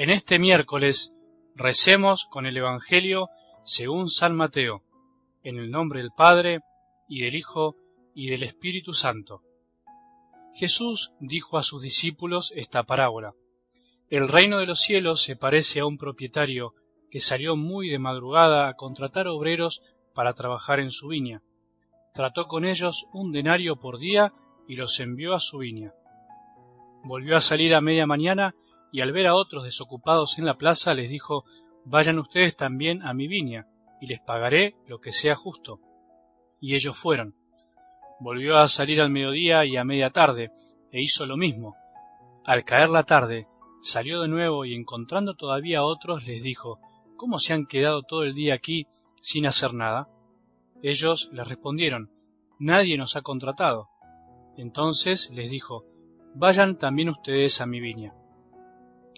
En este miércoles recemos con el Evangelio según San Mateo, en el nombre del Padre, y del Hijo, y del Espíritu Santo. Jesús dijo a sus discípulos esta parábola. El reino de los cielos se parece a un propietario que salió muy de madrugada a contratar obreros para trabajar en su viña. Trató con ellos un denario por día y los envió a su viña. Volvió a salir a media mañana y al ver a otros desocupados en la plaza les dijo Vayan ustedes también a mi viña, y les pagaré lo que sea justo. Y ellos fueron. Volvió a salir al mediodía y a media tarde, e hizo lo mismo. Al caer la tarde, salió de nuevo y encontrando todavía a otros les dijo ¿Cómo se han quedado todo el día aquí sin hacer nada? Ellos le respondieron Nadie nos ha contratado. Entonces les dijo Vayan también ustedes a mi viña.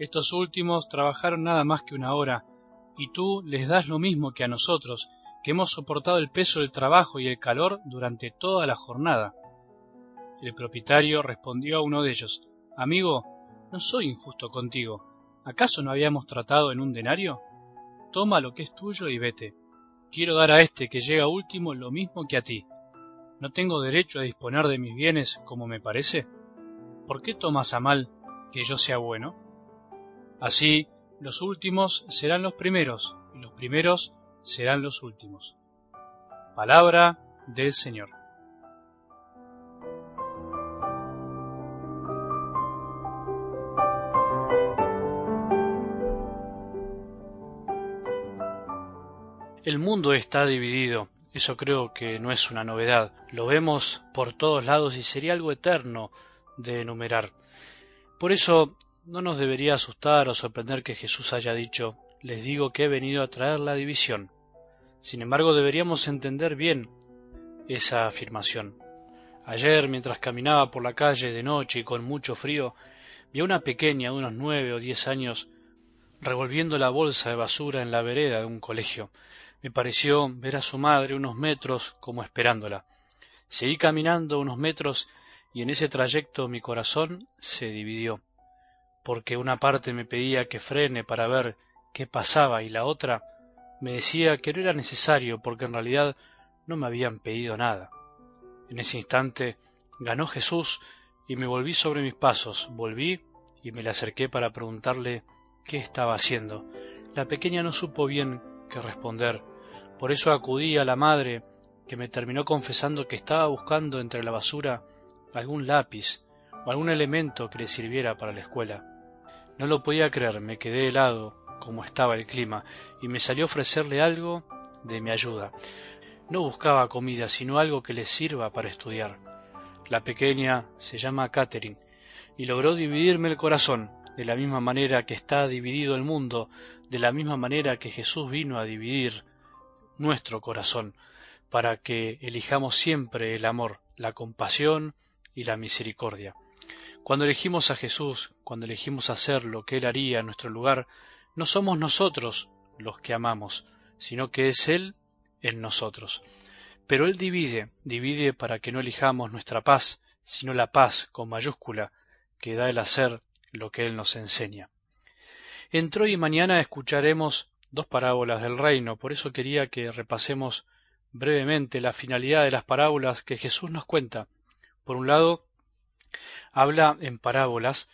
Estos últimos trabajaron nada más que una hora, y tú les das lo mismo que a nosotros, que hemos soportado el peso del trabajo y el calor durante toda la jornada. El propietario respondió a uno de ellos Amigo, no soy injusto contigo. ¿Acaso no habíamos tratado en un denario? Toma lo que es tuyo y vete. Quiero dar a este que llega último lo mismo que a ti. ¿No tengo derecho a disponer de mis bienes como me parece? ¿Por qué tomas a mal que yo sea bueno? Así, los últimos serán los primeros, y los primeros serán los últimos. Palabra del Señor. El mundo está dividido, eso creo que no es una novedad, lo vemos por todos lados y sería algo eterno de enumerar. Por eso no nos debería asustar o sorprender que Jesús haya dicho, les digo que he venido a traer la división. Sin embargo, deberíamos entender bien esa afirmación. Ayer, mientras caminaba por la calle de noche y con mucho frío, vi a una pequeña de unos nueve o diez años revolviendo la bolsa de basura en la vereda de un colegio. Me pareció ver a su madre unos metros como esperándola. Seguí caminando unos metros y en ese trayecto mi corazón se dividió porque una parte me pedía que frene para ver qué pasaba y la otra me decía que no era necesario porque en realidad no me habían pedido nada. En ese instante ganó Jesús y me volví sobre mis pasos, volví y me le acerqué para preguntarle qué estaba haciendo. La pequeña no supo bien qué responder, por eso acudí a la madre que me terminó confesando que estaba buscando entre la basura algún lápiz o algún elemento que le sirviera para la escuela. No lo podía creer, me quedé helado como estaba el clima y me salió a ofrecerle algo de mi ayuda. No buscaba comida, sino algo que le sirva para estudiar. La pequeña se llama Catherine y logró dividirme el corazón, de la misma manera que está dividido el mundo, de la misma manera que Jesús vino a dividir nuestro corazón, para que elijamos siempre el amor, la compasión y la misericordia. Cuando elegimos a Jesús, cuando elegimos hacer lo que Él haría en nuestro lugar, no somos nosotros los que amamos, sino que es Él en nosotros. Pero Él divide, divide para que no elijamos nuestra paz, sino la paz con mayúscula que da el hacer lo que Él nos enseña. Entre hoy y mañana escucharemos dos parábolas del reino, por eso quería que repasemos brevemente la finalidad de las parábolas que Jesús nos cuenta. Por un lado, habla en parábolas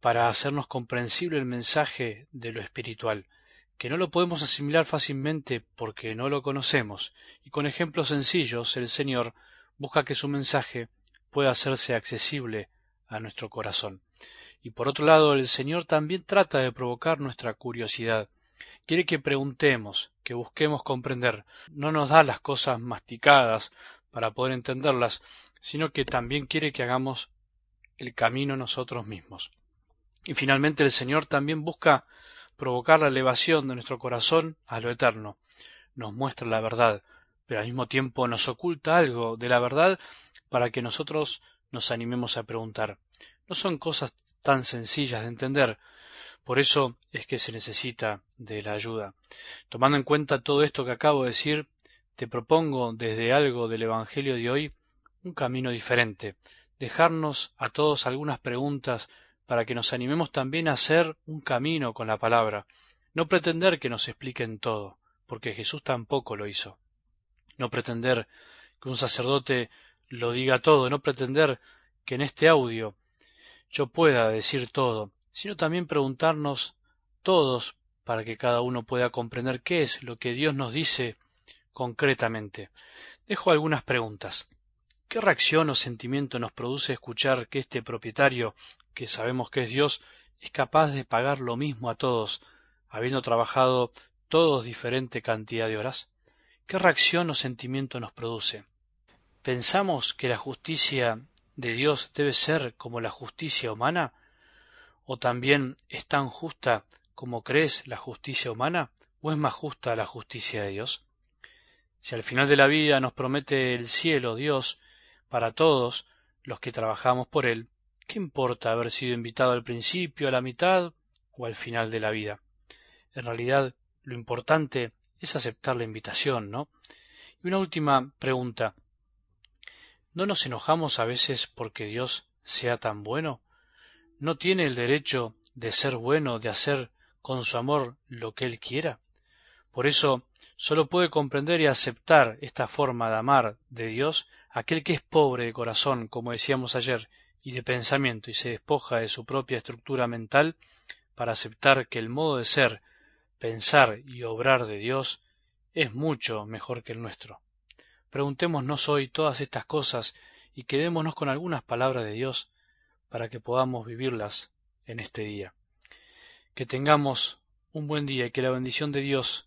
para hacernos comprensible el mensaje de lo espiritual, que no lo podemos asimilar fácilmente porque no lo conocemos, y con ejemplos sencillos el Señor busca que su mensaje pueda hacerse accesible a nuestro corazón. Y por otro lado, el Señor también trata de provocar nuestra curiosidad. Quiere que preguntemos, que busquemos comprender. No nos da las cosas masticadas para poder entenderlas, sino que también quiere que hagamos el camino nosotros mismos. Y finalmente el Señor también busca provocar la elevación de nuestro corazón a lo eterno. Nos muestra la verdad, pero al mismo tiempo nos oculta algo de la verdad para que nosotros nos animemos a preguntar. No son cosas tan sencillas de entender, por eso es que se necesita de la ayuda. Tomando en cuenta todo esto que acabo de decir, te propongo desde algo del Evangelio de hoy un camino diferente, dejarnos a todos algunas preguntas para que nos animemos también a hacer un camino con la palabra, no pretender que nos expliquen todo, porque Jesús tampoco lo hizo. No pretender que un sacerdote lo diga todo, no pretender que en este audio yo pueda decir todo, sino también preguntarnos todos para que cada uno pueda comprender qué es lo que Dios nos dice concretamente. Dejo algunas preguntas. ¿Qué reacción o sentimiento nos produce escuchar que este propietario, que sabemos que es Dios, es capaz de pagar lo mismo a todos, habiendo trabajado todos diferente cantidad de horas? ¿Qué reacción o sentimiento nos produce? ¿Pensamos que la justicia de Dios debe ser como la justicia humana? ¿O también es tan justa como crees la justicia humana? ¿O es más justa la justicia de Dios? Si al final de la vida nos promete el cielo Dios, para todos los que trabajamos por Él, ¿qué importa haber sido invitado al principio, a la mitad o al final de la vida? En realidad, lo importante es aceptar la invitación, ¿no? Y una última pregunta. ¿No nos enojamos a veces porque Dios sea tan bueno? ¿No tiene el derecho de ser bueno, de hacer con su amor lo que Él quiera? Por eso, solo puede comprender y aceptar esta forma de amar de Dios Aquel que es pobre de corazón, como decíamos ayer, y de pensamiento, y se despoja de su propia estructura mental para aceptar que el modo de ser, pensar y obrar de Dios es mucho mejor que el nuestro. Preguntémonos hoy todas estas cosas y quedémonos con algunas palabras de Dios para que podamos vivirlas en este día. Que tengamos un buen día y que la bendición de Dios,